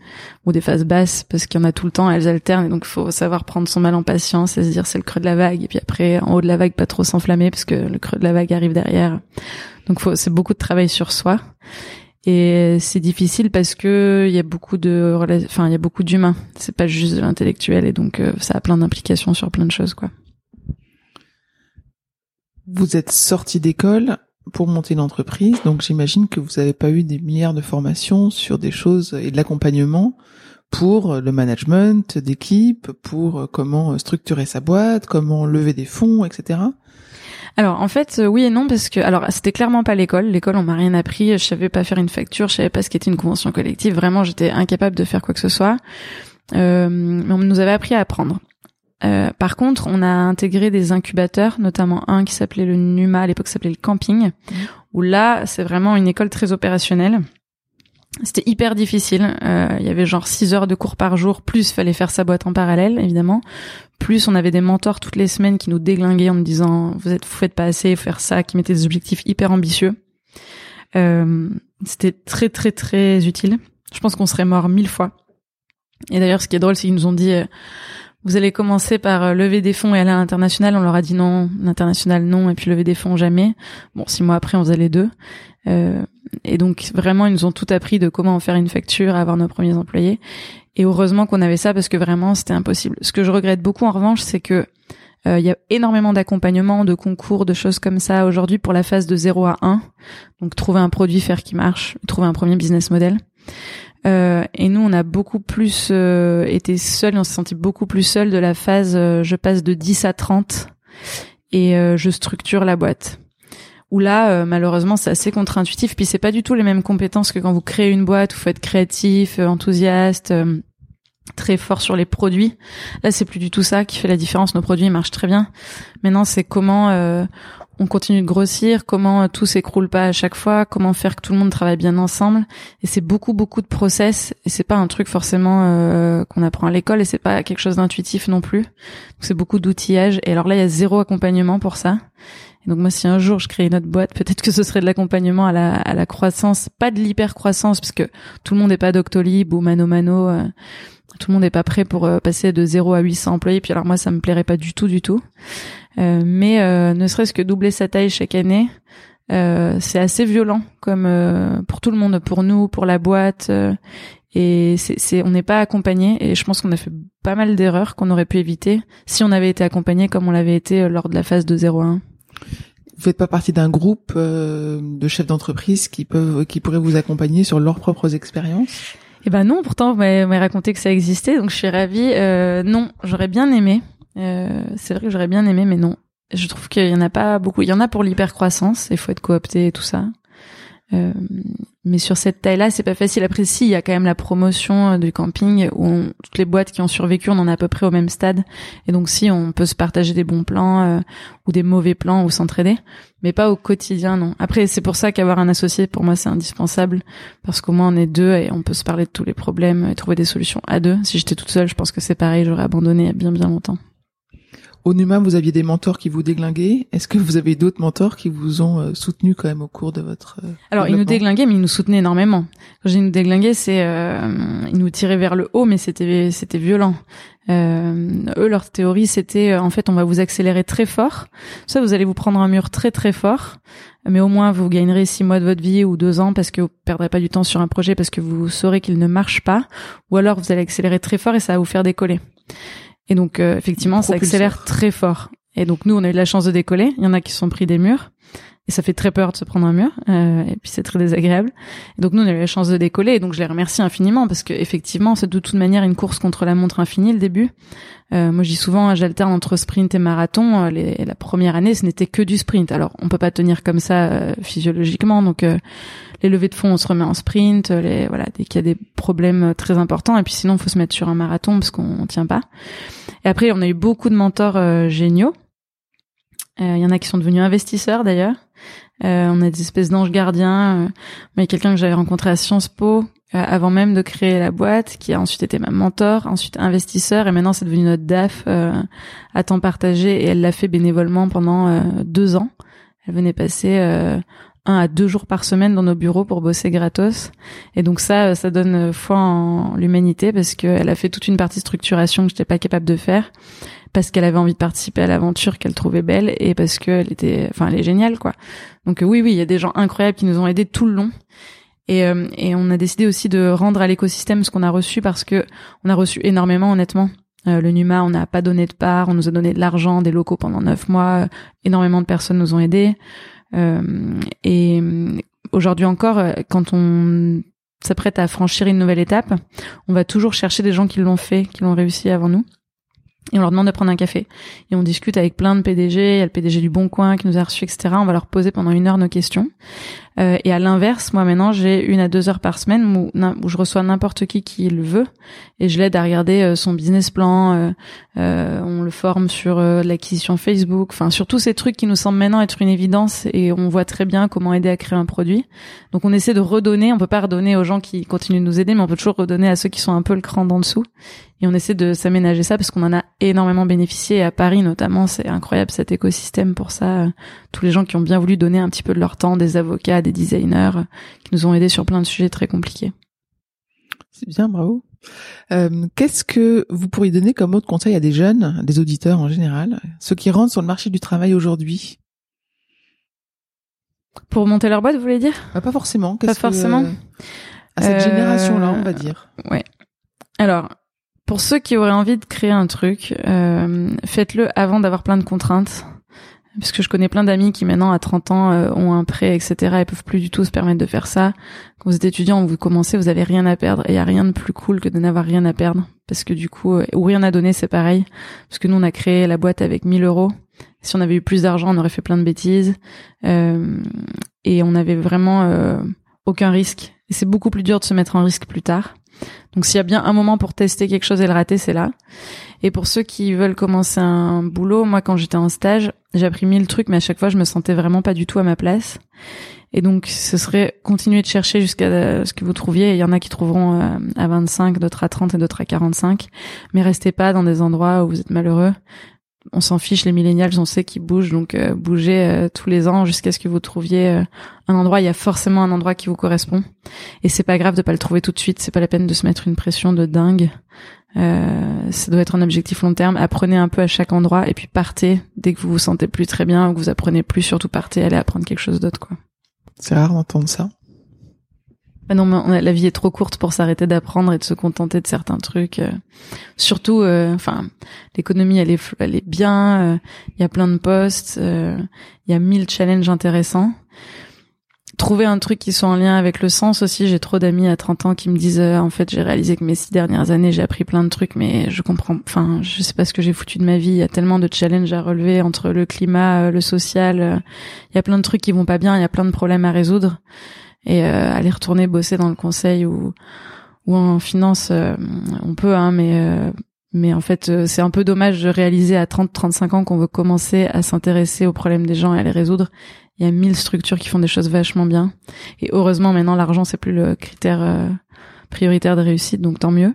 ou des phases basses parce qu'il y en a tout le temps elles alternent et donc faut savoir prendre son mal en patience et se dire c'est le creux de la vague et puis après en haut de la vague pas trop s'enflammer parce que le creux de la vague arrive derrière. Donc c'est beaucoup de travail sur soi et c'est difficile parce que il y a beaucoup de enfin il y a beaucoup d'humains. C'est pas juste de l'intellectuel et donc euh, ça a plein d'implications sur plein de choses quoi. Vous êtes sorti d'école pour monter une entreprise donc j'imagine que vous n'avez pas eu des milliards de formations sur des choses et de l'accompagnement pour le management d'équipe pour comment structurer sa boîte comment lever des fonds etc alors en fait, euh, oui et non parce que alors c'était clairement pas l'école. L'école, on m'a rien appris. Je savais pas faire une facture, je savais pas ce qu'était une convention collective. Vraiment, j'étais incapable de faire quoi que ce soit. Euh, mais on nous avait appris à apprendre. Euh, par contre, on a intégré des incubateurs, notamment un qui s'appelait le NUMA, à l'époque s'appelait le camping, mmh. où là, c'est vraiment une école très opérationnelle. C'était hyper difficile. Euh, il y avait genre 6 heures de cours par jour, plus fallait faire sa boîte en parallèle, évidemment. Plus on avait des mentors toutes les semaines qui nous déglinguaient en nous disant vous êtes vous faites pas assez, faire ça, qui mettaient des objectifs hyper ambitieux. Euh, C'était très très très utile. Je pense qu'on serait mort mille fois. Et d'ailleurs, ce qui est drôle, c'est qu'ils nous ont dit euh, vous allez commencer par euh, lever des fonds et aller à l'international. On leur a dit non, l'international non, et puis lever des fonds jamais. Bon, six mois après, on faisait les deux. Euh, et donc vraiment, ils nous ont tout appris de comment faire une facture, avoir nos premiers employés. Et heureusement qu'on avait ça parce que vraiment, c'était impossible. Ce que je regrette beaucoup en revanche, c'est que euh, il y a énormément d'accompagnement, de concours, de choses comme ça aujourd'hui pour la phase de 0 à 1. Donc trouver un produit, faire qui marche, trouver un premier business model. Euh, et nous, on a beaucoup plus euh, été seuls, on s'est senti beaucoup plus seuls de la phase je passe de 10 à 30 et je structure la boîte où là, euh, malheureusement, c'est assez contre-intuitif. Puis c'est pas du tout les mêmes compétences que quand vous créez une boîte où faut être créatif, euh, enthousiaste, euh, très fort sur les produits. Là, c'est plus du tout ça qui fait la différence. Nos produits marchent très bien. Maintenant, c'est comment on continue de grossir, comment tout s'écroule pas à chaque fois, comment faire que tout le monde travaille bien ensemble. Et c'est beaucoup beaucoup de process. Et c'est pas un truc forcément qu'on apprend à l'école. Et c'est pas quelque chose d'intuitif non plus. c'est beaucoup d'outillage. Et alors là, il y a zéro accompagnement pour ça donc moi, si un jour je crée une autre boîte, peut-être que ce serait de l'accompagnement à la, à la croissance, pas de l'hyper-croissance, parce que tout le monde n'est pas Doctolib ou Mano Mano. Euh, tout le monde n'est pas prêt pour euh, passer de 0 à 800 employés. Puis alors moi, ça me plairait pas du tout, du tout. Euh, mais ne serait-ce que doubler sa taille chaque année, c'est assez violent, comme pour tout le monde, pour nous, pour la boîte. et c'est, on n'est pas accompagné. Et je pense qu'on a fait pas mal d'erreurs qu'on aurait pu éviter si on avait été accompagné comme on l'avait été lors de la phase de 0 à 1 vous faites pas partie d'un groupe euh, de chefs d'entreprise qui peuvent, qui pourraient vous accompagner sur leurs propres expériences? Eh ben non, pourtant vous m'avez raconté que ça existait, donc je suis ravie. Euh, non, j'aurais bien aimé. Euh, c'est vrai que j'aurais bien aimé, mais non. Je trouve qu'il y en a pas beaucoup. Il y en a pour l'hypercroissance, il faut être coopté et tout ça. Euh, mais sur cette taille-là, c'est pas facile. Après, si, il y a quand même la promotion euh, du camping où toutes les boîtes qui ont survécu, on en est à peu près au même stade. Et donc, si, on peut se partager des bons plans euh, ou des mauvais plans ou s'entraider, mais pas au quotidien, non. Après, c'est pour ça qu'avoir un associé, pour moi, c'est indispensable parce qu'au moins on est deux et on peut se parler de tous les problèmes et trouver des solutions à deux. Si j'étais toute seule, je pense que c'est pareil, j'aurais abandonné il y a bien bien longtemps. Au Numa, vous aviez des mentors qui vous déglinguaient. Est-ce que vous avez d'autres mentors qui vous ont euh, soutenu quand même au cours de votre euh, Alors, ils nous déglinguaient, mais ils nous soutenaient énormément. Quand j'ai nous déglinguer, c'est euh, ils nous tiraient vers le haut, mais c'était c'était violent. Euh, eux, leur théorie, c'était en fait, on va vous accélérer très fort. Ça, vous allez vous prendre un mur très très fort, mais au moins vous gagnerez six mois de votre vie ou deux ans parce que vous perdrez pas du temps sur un projet parce que vous saurez qu'il ne marche pas, ou alors vous allez accélérer très fort et ça va vous faire décoller. Et donc euh, effectivement, ça accélère très fort. Et donc nous, on a eu la chance de décoller. Il y en a qui se sont pris des murs. Et ça fait très peur de se prendre un mur. Euh, et puis c'est très désagréable. Et donc nous, on a eu la chance de décoller. Et donc je les remercie infiniment parce que effectivement, c'est de toute manière une course contre la montre infinie, le début. Euh, moi, je dis souvent, j'alterne entre sprint et marathon. Euh, les, la première année, ce n'était que du sprint. Alors, on peut pas tenir comme ça euh, physiologiquement. Donc, les levées de fonds, on se remet en sprint. Les, voilà, dès qu'il y a des problèmes très importants. Et puis, sinon, il faut se mettre sur un marathon parce qu'on tient pas. Et après, on a eu beaucoup de mentors géniaux. Il y en a qui sont devenus investisseurs d'ailleurs. On a des espèces d'anges gardiens. y a quelqu'un que j'avais rencontré à Sciences Po euh, avant même de créer la boîte, qui a ensuite été ma mentor, ensuite investisseur, et maintenant c'est devenu notre DAF euh, à temps partagé, et elle l'a fait bénévolement pendant euh, deux ans. Elle venait passer un à deux jours par semaine dans nos bureaux pour bosser gratos. Et donc ça, ça donne foi en l'humanité parce qu'elle a fait toute une partie structuration que j'étais pas capable de faire parce qu'elle avait envie de participer à l'aventure qu'elle trouvait belle et parce qu'elle était, enfin, elle est géniale, quoi. Donc oui, oui, il y a des gens incroyables qui nous ont aidés tout le long. Et, euh, et on a décidé aussi de rendre à l'écosystème ce qu'on a reçu parce que on a reçu énormément, honnêtement. Euh, le Numa, on n'a pas donné de part, on nous a donné de l'argent, des locaux pendant neuf mois. énormément de personnes nous ont aidés. Euh, et aujourd'hui encore, quand on s'apprête à franchir une nouvelle étape, on va toujours chercher des gens qui l'ont fait, qui l'ont réussi avant nous et on leur demande de prendre un café. Et on discute avec plein de PDG, il y a le PDG du Bon Coin qui nous a reçus, etc. On va leur poser pendant une heure nos questions. Euh, et à l'inverse, moi maintenant, j'ai une à deux heures par semaine où, je reçois n'importe qui qui le veut et je l'aide à regarder euh, son business plan. Euh, euh, on le forme sur l'acquisition Facebook, enfin sur tous ces trucs qui nous semblent maintenant être une évidence et on voit très bien comment aider à créer un produit. Donc on essaie de redonner. On peut pas redonner aux gens qui continuent de nous aider, mais on peut toujours redonner à ceux qui sont un peu le cran d'en dessous. Et on essaie de s'aménager ça parce qu'on en a énormément bénéficié à Paris notamment. C'est incroyable cet écosystème pour ça. Tous les gens qui ont bien voulu donner un petit peu de leur temps, des avocats, designers, qui nous ont aidés sur plein de sujets très compliqués. C'est bien, bravo. Euh, Qu'est-ce que vous pourriez donner comme autre conseil à des jeunes, des auditeurs en général, ceux qui rentrent sur le marché du travail aujourd'hui? Pour monter leur boîte, vous voulez dire? Bah, Pas forcément. Pas forcément. à cette génération-là, on va dire. Ouais. Alors, pour ceux qui auraient envie de créer un truc, euh, faites-le avant d'avoir plein de contraintes. Parce que je connais plein d'amis qui maintenant à 30 ans euh, ont un prêt, etc. et peuvent plus du tout se permettre de faire ça. Quand vous êtes étudiant, vous commencez, vous avez rien à perdre. Et il y a rien de plus cool que de n'avoir rien à perdre. Parce que du coup, euh, ou rien à donner, c'est pareil. Parce que nous, on a créé la boîte avec 1000 euros. Si on avait eu plus d'argent, on aurait fait plein de bêtises. et on avait vraiment aucun risque. Et c'est beaucoup plus dur de se mettre en risque plus tard. Donc s'il y a bien un moment pour tester quelque chose et le rater, c'est là. Et pour ceux qui veulent commencer un boulot, moi quand j'étais en stage, j'ai appris mille trucs, mais à chaque fois je me sentais vraiment pas du tout à ma place. Et donc ce serait continuer de chercher jusqu'à ce que vous trouviez. Il y en a qui trouveront euh, à 25, d'autres à 30 et d'autres à 45. Mais restez pas dans des endroits où vous êtes malheureux on s'en fiche, les millénials, on sait qu'ils bougent, donc euh, bougez euh, tous les ans jusqu'à ce que vous trouviez euh, un endroit. Il y a forcément un endroit qui vous correspond, et c'est pas grave de pas le trouver tout de suite. C'est pas la peine de se mettre une pression de dingue. ça doit être un objectif long terme. Apprenez un peu à chaque endroit, et puis partez dès que vous vous sentez plus très bien ou que vous apprenez plus. Surtout partez, allez apprendre quelque chose d'autre, quoi. C'est rare d'entendre ça. Bah non, mais la vie est trop courte pour s'arrêter d'apprendre et de se contenter de certains trucs. Euh. Surtout, euh, enfin, l'économie elle est, elle est bien. Euh, il y a plein de postes, il y a mille challenges intéressants. Trouver un truc qui soit en lien avec le sens aussi. J'ai trop d'amis à 30 ans qui me disent, en fait, j'ai réalisé que mes six dernières années, j'ai appris plein de trucs, mais je comprends. Enfin, je sais pas ce que j'ai foutu de ma vie. Il y a tellement de challenges à relever entre le climat, le social. Il y a plein de trucs qui vont pas bien. Il y a plein de problèmes à résoudre et euh, aller retourner bosser dans le conseil ou ou en finance euh, on peut hein mais euh, mais en fait c'est un peu dommage de réaliser à 30 35 ans qu'on veut commencer à s'intéresser aux problèmes des gens et à les résoudre. Il y a mille structures qui font des choses vachement bien. Et heureusement maintenant l'argent c'est plus le critère prioritaire de réussite donc tant mieux.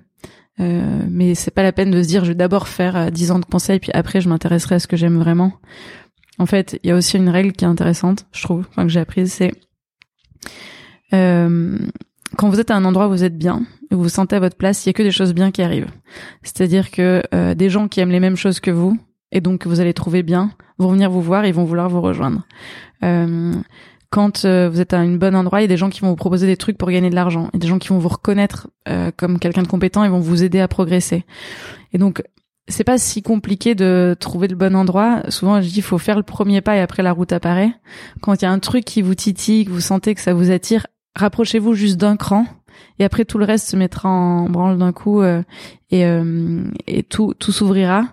Euh, mais c'est pas la peine de se dire je vais d'abord faire 10 ans de conseil puis après je m'intéresserai à ce que j'aime vraiment. En fait, il y a aussi une règle qui est intéressante, je trouve, enfin, que j'ai apprise, c'est euh, quand vous êtes à un endroit où vous êtes bien, où vous vous sentez à votre place, il y a que des choses bien qui arrivent. C'est-à-dire que euh, des gens qui aiment les mêmes choses que vous, et donc que vous allez trouver bien, vont venir vous voir et vont vouloir vous rejoindre. Euh, quand euh, vous êtes à un bon endroit, il y a des gens qui vont vous proposer des trucs pour gagner de l'argent. A des gens qui vont vous reconnaître euh, comme quelqu'un de compétent et vont vous aider à progresser. Et donc, c'est pas si compliqué de trouver le bon endroit. Souvent, je dis, il faut faire le premier pas et après la route apparaît. Quand il y a un truc qui vous titille, que vous sentez que ça vous attire, rapprochez-vous juste d'un cran et après tout le reste se mettra en branle d'un coup euh, et, euh, et tout tout s'ouvrira.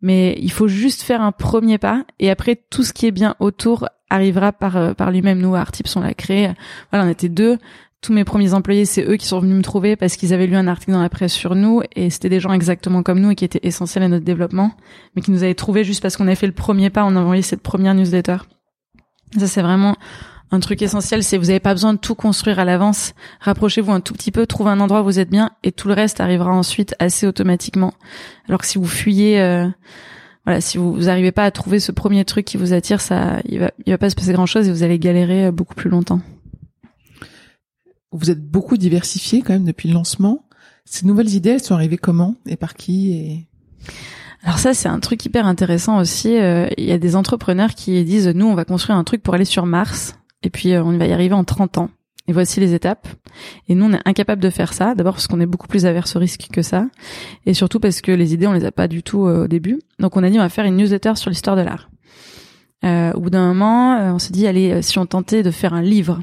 Mais il faut juste faire un premier pas et après tout ce qui est bien autour arrivera par euh, par lui-même. Nous Artips on l'a créé. Voilà on était deux. Tous mes premiers employés c'est eux qui sont venus me trouver parce qu'ils avaient lu un article dans la presse sur nous et c'était des gens exactement comme nous et qui étaient essentiels à notre développement mais qui nous avaient trouvé juste parce qu'on avait fait le premier pas on a envoyé cette première newsletter. Ça c'est vraiment un truc essentiel, c'est vous n'avez pas besoin de tout construire à l'avance. Rapprochez-vous un tout petit peu, trouvez un endroit où vous êtes bien et tout le reste arrivera ensuite assez automatiquement. Alors que si vous fuyez, euh, voilà, si vous n'arrivez pas à trouver ce premier truc qui vous attire, ça, il va, il va pas se passer grand chose et vous allez galérer euh, beaucoup plus longtemps. Vous êtes beaucoup diversifié quand même depuis le lancement. Ces nouvelles idées, elles sont arrivées comment et par qui et alors ça, c'est un truc hyper intéressant aussi. Euh, il y a des entrepreneurs qui disent, nous, on va construire un truc pour aller sur Mars et puis euh, on va y arriver en 30 ans. Et voici les étapes. Et nous, on est incapable de faire ça. D'abord parce qu'on est beaucoup plus averse au risque que ça, et surtout parce que les idées, on les a pas du tout euh, au début. Donc on a dit on va faire une newsletter sur l'histoire de l'art. Euh, au bout d'un moment, euh, on s'est dit allez, si on tentait de faire un livre.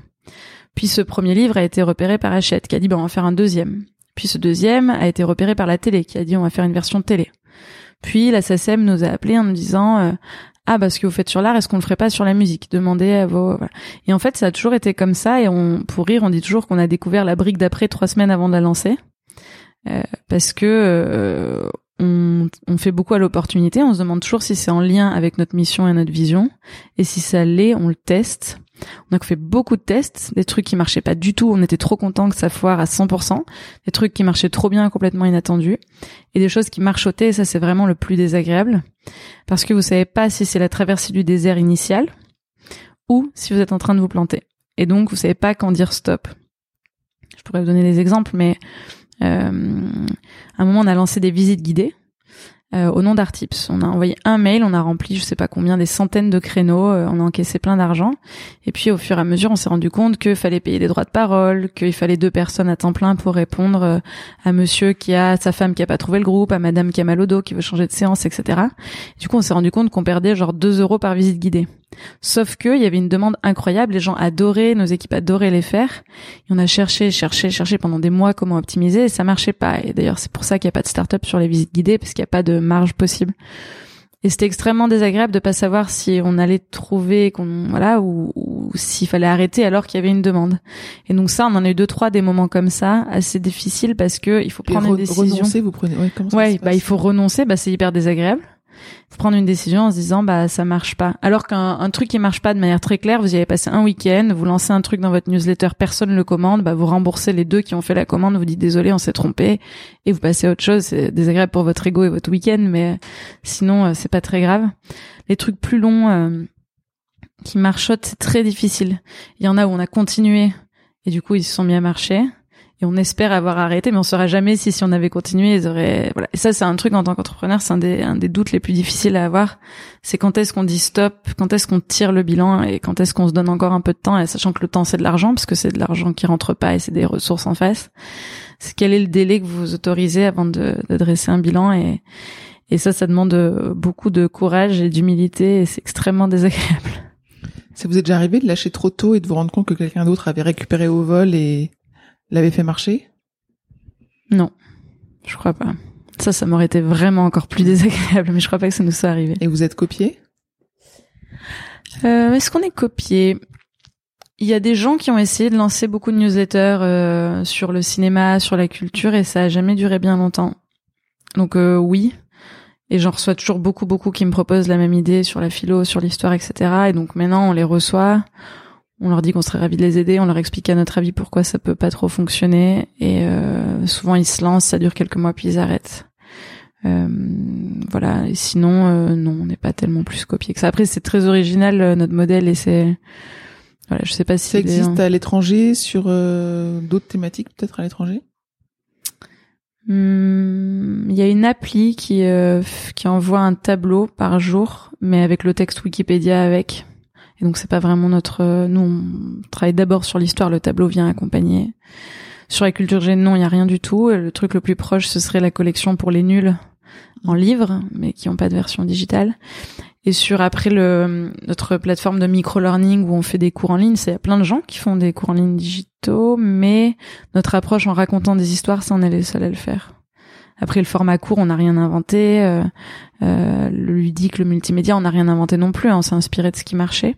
Puis ce premier livre a été repéré par Hachette, qui a dit ben on va faire un deuxième. Puis ce deuxième a été repéré par la télé, qui a dit on va faire une version télé. Puis la SACEM nous a appelé en nous disant ah bah ce que vous faites sur l'art est-ce qu'on le ferait pas sur la musique? Demandez à vos et en fait ça a toujours été comme ça et on pour rire on dit toujours qu'on a découvert la brique d'après trois semaines avant de la lancer. Euh, parce que euh, on, on, fait beaucoup à l'opportunité on se demande toujours si c'est en lien avec notre mission et notre vision. Et si ça l'est on le teste on a fait beaucoup de tests, des trucs qui marchaient pas du tout, on était trop content que ça foire à 100%, des trucs qui marchaient trop bien, complètement inattendus, et des choses qui marchotaient, ça c'est vraiment le plus désagréable, parce que vous savez pas si c'est la traversée du désert initial, ou si vous êtes en train de vous planter. Et donc vous savez pas quand dire stop. Je pourrais vous donner des exemples, mais euh, à un moment on a lancé des visites guidées, euh, au nom d'Artips. On a envoyé un mail, on a rempli je sais pas combien des centaines de créneaux, euh, on a encaissé plein d'argent et puis au fur et à mesure on s'est rendu compte qu'il fallait payer des droits de parole, qu'il fallait deux personnes à temps plein pour répondre euh, à monsieur qui a sa femme qui a pas trouvé le groupe, à madame qui a mal au dos, qui veut changer de séance, etc. du coup on s'est rendu compte qu'on perdait genre 2 euros par visite guidée. Sauf que il y avait une demande incroyable, les gens adoraient, nos équipes adoraient les faire. Et on a cherché, cherché, cherché pendant des mois comment optimiser et ça marchait pas. Et d'ailleurs, c'est pour ça qu'il n'y a pas de start-up sur les visites guidées parce qu'il n'y a pas de marge possible. Et c'était extrêmement désagréable de pas savoir si on allait trouver, qu'on voilà, ou, ou s'il fallait arrêter alors qu'il y avait une demande. Et donc ça, on en a eu deux trois des moments comme ça, assez difficiles parce que il faut prendre une décision. Renoncer, vous prenez. Ouais, comment ça ouais, se bah passe? il faut renoncer, bah c'est hyper désagréable. Faut prendre une décision en se disant bah ça marche pas. Alors qu'un un truc qui marche pas de manière très claire, vous y avez passé un week-end, vous lancez un truc dans votre newsletter, personne le commande, bah vous remboursez les deux qui ont fait la commande, vous dites désolé, on s'est trompé et vous passez à autre chose. C'est désagréable pour votre ego et votre week-end, mais euh, sinon euh, c'est pas très grave. Les trucs plus longs euh, qui marchotent, c'est très difficile. Il y en a où on a continué et du coup ils se sont mis à marcher et on espère avoir arrêté, mais on saura jamais si si on avait continué, ils auraient voilà. Et ça, c'est un truc en tant qu'entrepreneur, c'est un des un des doutes les plus difficiles à avoir. C'est quand est-ce qu'on dit stop, quand est-ce qu'on tire le bilan et quand est-ce qu'on se donne encore un peu de temps, et sachant que le temps c'est de l'argent parce que c'est de l'argent qui rentre pas et c'est des ressources en face. C'est quel est le délai que vous autorisez avant de, dresser un bilan et et ça, ça demande beaucoup de courage et d'humilité et c'est extrêmement désagréable. Ça vous est déjà arrivé de lâcher trop tôt et de vous rendre compte que quelqu'un d'autre avait récupéré au vol et l'avait fait marcher? Non, je crois pas. Ça, ça m'aurait été vraiment encore plus désagréable, mais je crois pas que ça nous soit arrivé. Et vous êtes copié? Euh, Est-ce qu'on est copié? Il y a des gens qui ont essayé de lancer beaucoup de newsletters euh, sur le cinéma, sur la culture, et ça a jamais duré bien longtemps. Donc euh, oui. Et j'en reçois toujours beaucoup, beaucoup qui me proposent la même idée sur la philo, sur l'histoire, etc. Et donc maintenant, on les reçoit, on leur dit qu'on serait ravis de les aider, on leur explique à notre avis pourquoi ça peut pas trop fonctionner. Et euh, souvent, ils se lancent, ça dure quelques mois, puis ils arrêtent. Euh, voilà. Et sinon, euh, non, on n'est pas tellement plus copié que ça. Après, c'est très original euh, notre modèle et c'est voilà, je sais pas si Ça des- existe à l'étranger sur euh, d'autres thématiques, peut-être à l'étranger? Hmm, Il y a une appli qui euh, qui envoie un tableau par jour, mais avec le texte Wikipédia avec. Et donc c'est pas vraiment notre. euh, Nous, on travaille d'abord sur l'histoire. Le tableau vient accompagner. Sur la culture G, non, il y a rien du tout. Le truc le plus proche, ce serait la collection pour les nuls en livre, mais qui ont pas de version digitale. Et sur après le notre plateforme de micro-learning où on fait des cours en ligne, c'est plein de gens qui font des cours en ligne digitaux, mais notre approche en racontant des histoires, ça on est les seuls à le faire. Après le format court, on n'a rien inventé. euh, euh, le ludique, le multimédia, on n'a rien inventé non plus. hein, on s'est inspiré de ce qui marchait.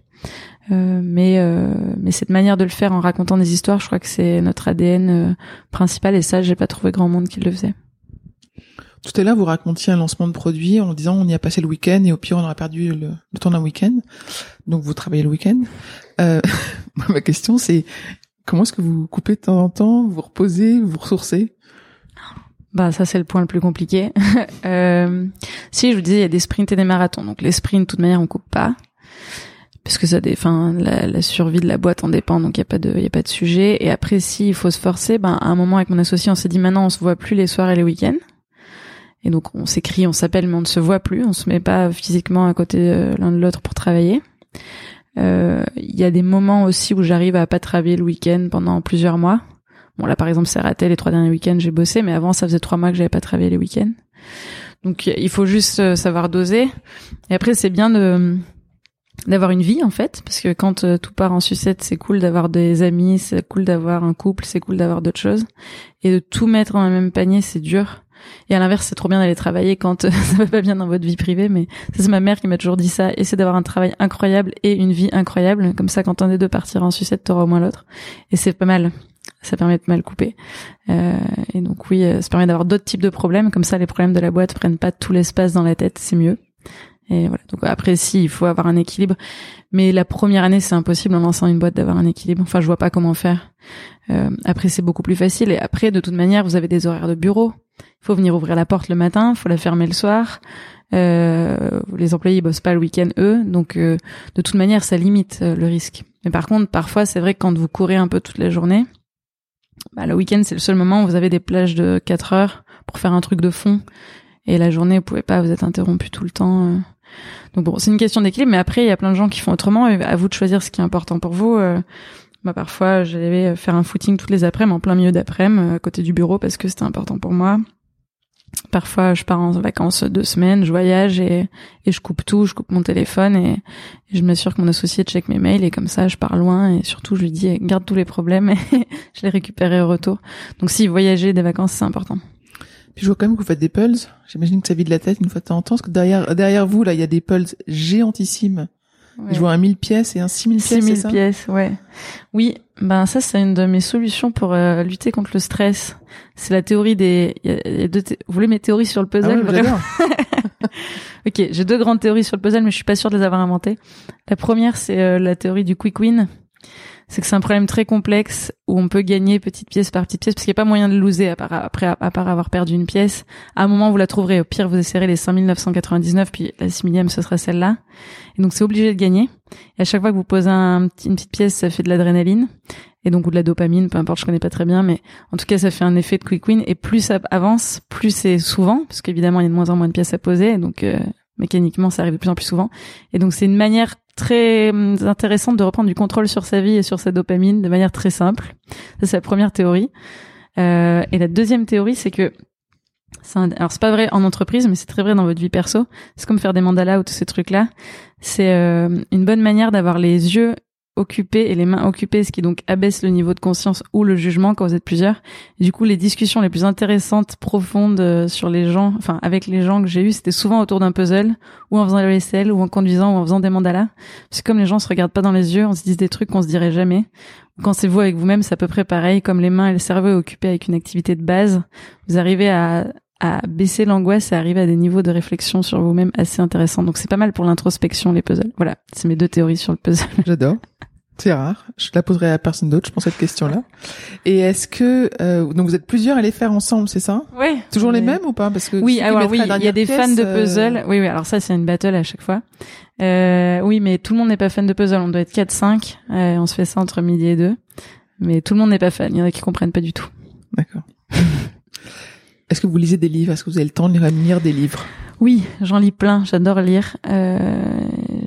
Euh, mais euh, mais cette manière de le faire en racontant des histoires, je crois que c'est notre ADN euh, principal. Et ça, j'ai pas trouvé grand monde qui le faisait. Tout à l'heure, vous racontiez un lancement de produit en disant on y a passé le week-end et au pire on aurait perdu le, le temps d'un week-end. Donc vous travaillez le week-end. Euh, ma question c'est comment est-ce que vous coupez de temps en temps, vous reposez, vous ressourcez? Bah ça c'est le point le plus compliqué. euh, si je vous disais il y a des sprints et des marathons. Donc les sprints de toute manière on coupe pas parce que ça défend la, la survie de la boîte en dépend donc il y a pas de y a pas de sujet et après si il faut se forcer ben à un moment avec mon associé on s'est dit maintenant on se voit plus les soirs et les week-ends. Et donc on s'écrit, on s'appelle mais on ne se voit plus, on se met pas physiquement à côté euh, l'un de l'autre pour travailler. Euh, Il y a des moments aussi où j'arrive à pas travailler le week-end pendant plusieurs mois. Bon là par exemple c'est raté les trois derniers week-ends j'ai bossé mais avant ça faisait trois mois que j'avais pas travaillé les week-ends. Donc il faut juste euh, savoir doser. Et après c'est bien de d'avoir une vie en fait parce que quand euh, tout part en sucette c'est cool d'avoir des amis, c'est cool d'avoir un couple, c'est cool d'avoir d'autres choses. Et de tout mettre dans le même panier c'est dur. Et à l'inverse, c'est trop bien d'aller travailler quand euh, ça va pas bien dans votre vie privée, mais c'est ma mère qui m'a toujours dit ça. Essaie d'avoir un travail incroyable et une vie incroyable, comme ça quand un des deux partira en sucette, t'auras au moins l'autre. Et c'est pas mal. Ça permet de mal couper. Euh, et donc oui, euh, ça permet d'avoir d'autres types de problèmes, comme ça les problèmes de la boîte prennent pas tout l'espace dans la tête, c'est mieux. Et voilà. Donc après, si il faut avoir un équilibre, mais la première année c'est impossible en lançant une boîte d'avoir un équilibre. Enfin, je vois pas comment faire. Euh, après, c'est beaucoup plus facile. Et après, de toute manière, vous avez des horaires de bureau. Il faut venir ouvrir la porte le matin, il faut la fermer le soir. Euh, les employés ils bossent pas le week-end eux, donc euh, de toute manière ça limite euh, le risque. Mais par contre, parfois c'est vrai que quand vous courez un peu toute la journée, bah, le week-end c'est le seul moment où vous avez des plages de 4 heures pour faire un truc de fond. Et la journée vous pouvez pas, vous êtes interrompu tout le temps. Euh. Donc bon, c'est une question d'équilibre. Mais après il y a plein de gens qui font autrement. Et à vous de choisir ce qui est important pour vous. euh. Bah, parfois, j'allais faire un footing toutes les après-midi en plein milieu d'après-midi à côté du bureau parce que c'était important pour moi. Parfois, je pars en vacances deux semaines, je voyage et, je coupe tout, je coupe mon téléphone et, et je m'assure que mon associé check mes mails et comme ça, je pars loin et surtout, je lui dis garde tous les problèmes et je les récupérerai au retour. Donc, si voyager des vacances, c'est important. Puis je vois quand même que vous faites des pulls. J'imagine que ça vide la tête une fois de temps en temps, parce que derrière, derrière vous, là, il y a des pulls géantissimes. Ouais. Je vois un 1000 pièces et un 6000 pièces, 6000 c'est ça pièces, ouais. Oui, ben ça c'est une de mes solutions pour euh, lutter contre le stress. C'est la théorie des. y a- y a deux Vous voulez mes théories sur le Ah puzzle ouais, vraiment j'adore. Ok, j'ai deux grandes théories sur le puzzle, mais je suis pas sûre de les avoir inventées. La première, c'est euh, la théorie du quick win. C'est que c'est un problème très complexe où on peut gagner petite pièce par petite pièce parce qu'il n'y a pas moyen de loser à part, après, à part avoir perdu une pièce. À un moment, vous la trouverez. Au pire, vous essayerez les 5999, puis la 6 millième, ce sera celle-là. Et donc, c'est obligé de gagner. Et à chaque fois que vous posez une petite pièce, ça fait de l'adrénaline. Et donc, ou de la dopamine, peu importe, je connais pas très bien, mais en tout cas, ça fait un effet de quick win. Et plus ça avance, plus c'est souvent, parce qu'évidemment, il y a de moins en moins de pièces à poser. Donc, euh, mécaniquement, ça arrive de plus en plus souvent. Et donc, c'est une manière très hum, intéressante de reprendre du contrôle sur sa vie et sur sa dopamine de manière très simple. Ça, c'est la première théorie. Euh, et la deuxième théorie, c'est que un- alors c'est pas vrai en entreprise, mais c'est très vrai dans votre vie perso. C'est comme faire des mandalas ou tous ces trucs-là. C'est euh, une bonne manière d'avoir les yeux occupés et les mains occupées, ce qui donc abaisse le niveau de conscience ou le jugement quand vous êtes plusieurs. Du coup, les discussions les plus intéressantes, profondes euh, sur les gens, enfin avec les gens que j'ai eu, c'était souvent autour d'un puzzle ou en faisant la vaisselle ou en conduisant ou en faisant des mandalas. Parce que comme les gens se regardent pas dans les yeux, on se dit des trucs qu'on se dirait jamais. Quand c'est vous avec vous-même, c'est à peu près pareil. Comme les mains et le cerveau est occupé avec une activité de base, vous arrivez à, à baisser l'angoisse et arriver à des niveaux de réflexion sur vous-même assez intéressants. Donc c'est pas mal pour l'introspection, les puzzles. Voilà, c'est mes deux théories sur le puzzle. J'adore. C'est rare. Je la poserai à personne d'autre, je pense, cette question-là. Et est-ce que, euh, donc vous êtes plusieurs à les faire ensemble, c'est ça? Ouais. Toujours les mêmes ou pas? Parce que Oui, alors oui, il y a des fans de euh, puzzle. Oui, oui, alors ça, c'est une battle à chaque fois. Euh, oui, mais tout le monde n'est pas fan de puzzle. On doit être 4-5. Euh, on se fait ça entre midi et deux. Mais tout le monde n'est pas fan. Il y en a qui comprennent pas du tout. D'accord. Est-ce que vous lisez des livres? Est-ce que vous avez le temps de lire- des livres? Oui, j'en lis plein. J'adore lire. Euh,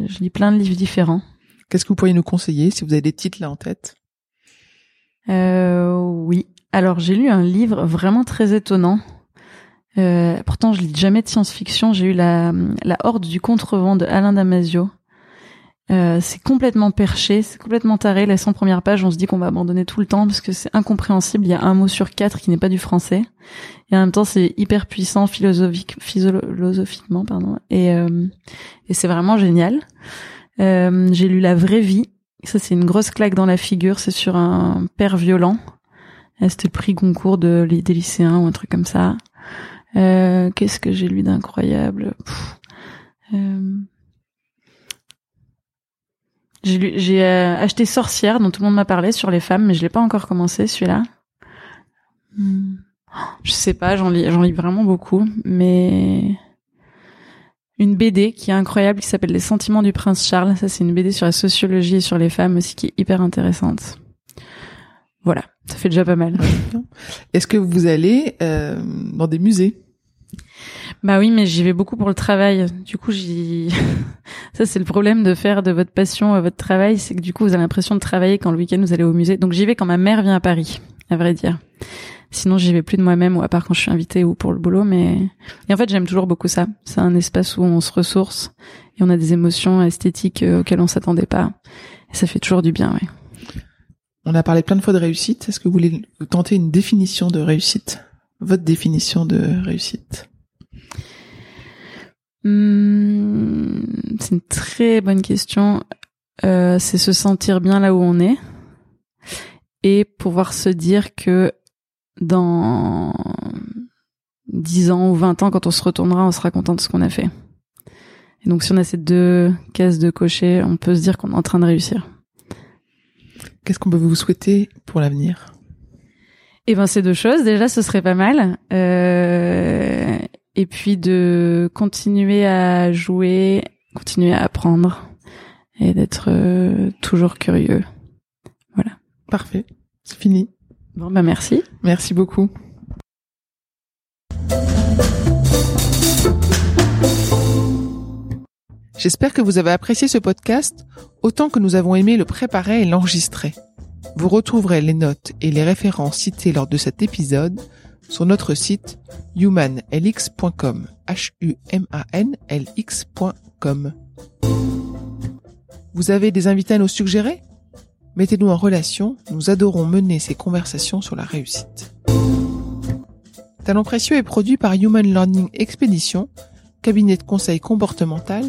je lis plein de livres différents. Qu'est-ce que vous pourriez nous conseiller si vous avez des titres là en tête? Euh, oui. Alors, j'ai lu un livre vraiment très étonnant. Euh, pourtant, je lis jamais de science-fiction. J'ai eu la, la Horde du contrevent de Alain Damasio. Euh, c'est complètement perché, c'est complètement taré. Les 100 premières pages, on se dit qu'on va abandonner tout le temps parce que c'est incompréhensible. Il y a un mot sur quatre qui n'est pas du français. Et en même temps, c'est hyper puissant philosophique, philosophiquement, pardon. Et, euh, et c'est vraiment génial. Euh, j'ai lu La vraie vie. Ça, c'est une grosse claque dans la figure. C'est sur un père violent. Euh, C'était le prix Goncourt de, des lycéens ou un truc comme ça. Euh, Qu'est-ce que j'ai lu d'incroyable? J'ai euh, acheté Sorcière, dont tout le monde m'a parlé sur les femmes, mais je l'ai pas encore commencé celui-là. Hmm. Je sais pas, j'en lis, j'en lis vraiment beaucoup, mais une BD qui est incroyable qui s'appelle Les Sentiments du Prince Charles. Ça, c'est une BD sur la sociologie et sur les femmes aussi qui est hyper intéressante. Voilà, ça fait déjà pas mal. Est-ce que vous allez euh, dans des musées? Bah oui, mais j'y vais beaucoup pour le travail. Du coup, j'y. Ça, c'est le problème de faire de votre passion euh, votre travail, c'est que du coup, vous avez l'impression de travailler quand le week-end vous allez au musée. Donc, j'y vais quand ma mère vient à Paris, à vrai dire. Sinon, j'y vais plus de moi-même ou à part quand je suis invitée ou pour le boulot. Mais et en fait, j'aime toujours beaucoup ça. C'est un espace où on se ressource et on a des émotions esthétiques euh, auxquelles on s'attendait pas. Et ça fait toujours du bien, ouais. On a parlé plein de fois de réussite. Est-ce que vous voulez tenter une définition de réussite? Votre définition de réussite? Hmm, c'est une très bonne question. Euh, c'est se sentir bien là où on est et pouvoir se dire que dans 10 ans ou 20 ans, quand on se retournera, on sera content de ce qu'on a fait. Et donc si on a ces deux cases de cocher, on peut se dire qu'on est en train de réussir. Qu'est-ce qu'on peut vous souhaiter pour l'avenir? Eh ben, c'est deux choses. Déjà, ce serait pas mal. Euh, et puis de continuer à jouer, continuer à apprendre et d'être euh, toujours curieux. Voilà. Parfait. C'est fini. Bon, bah merci. Merci beaucoup. J'espère que vous avez apprécié ce podcast autant que nous avons aimé le préparer et l'enregistrer. Vous retrouverez les notes et les références citées lors de cet épisode sur notre site humanlx.com. H-U-M-A-N-L-X.com. Vous avez des invités à nous suggérer? Mettez-nous en relation, nous adorons mener ces conversations sur la réussite. Talent précieux est produit par Human Learning Expedition, cabinet de conseil comportemental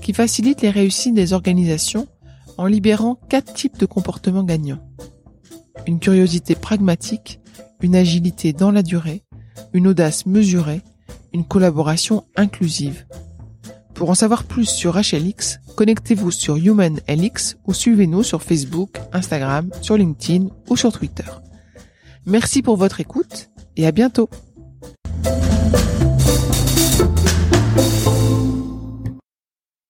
qui facilite les réussites des organisations en libérant quatre types de comportements gagnants. Une curiosité pragmatique, une agilité dans la durée, une audace mesurée, une collaboration inclusive. Pour en savoir plus sur HLX, connectez-vous sur HumanLX ou suivez-nous sur Facebook, Instagram, sur LinkedIn ou sur Twitter. Merci pour votre écoute et à bientôt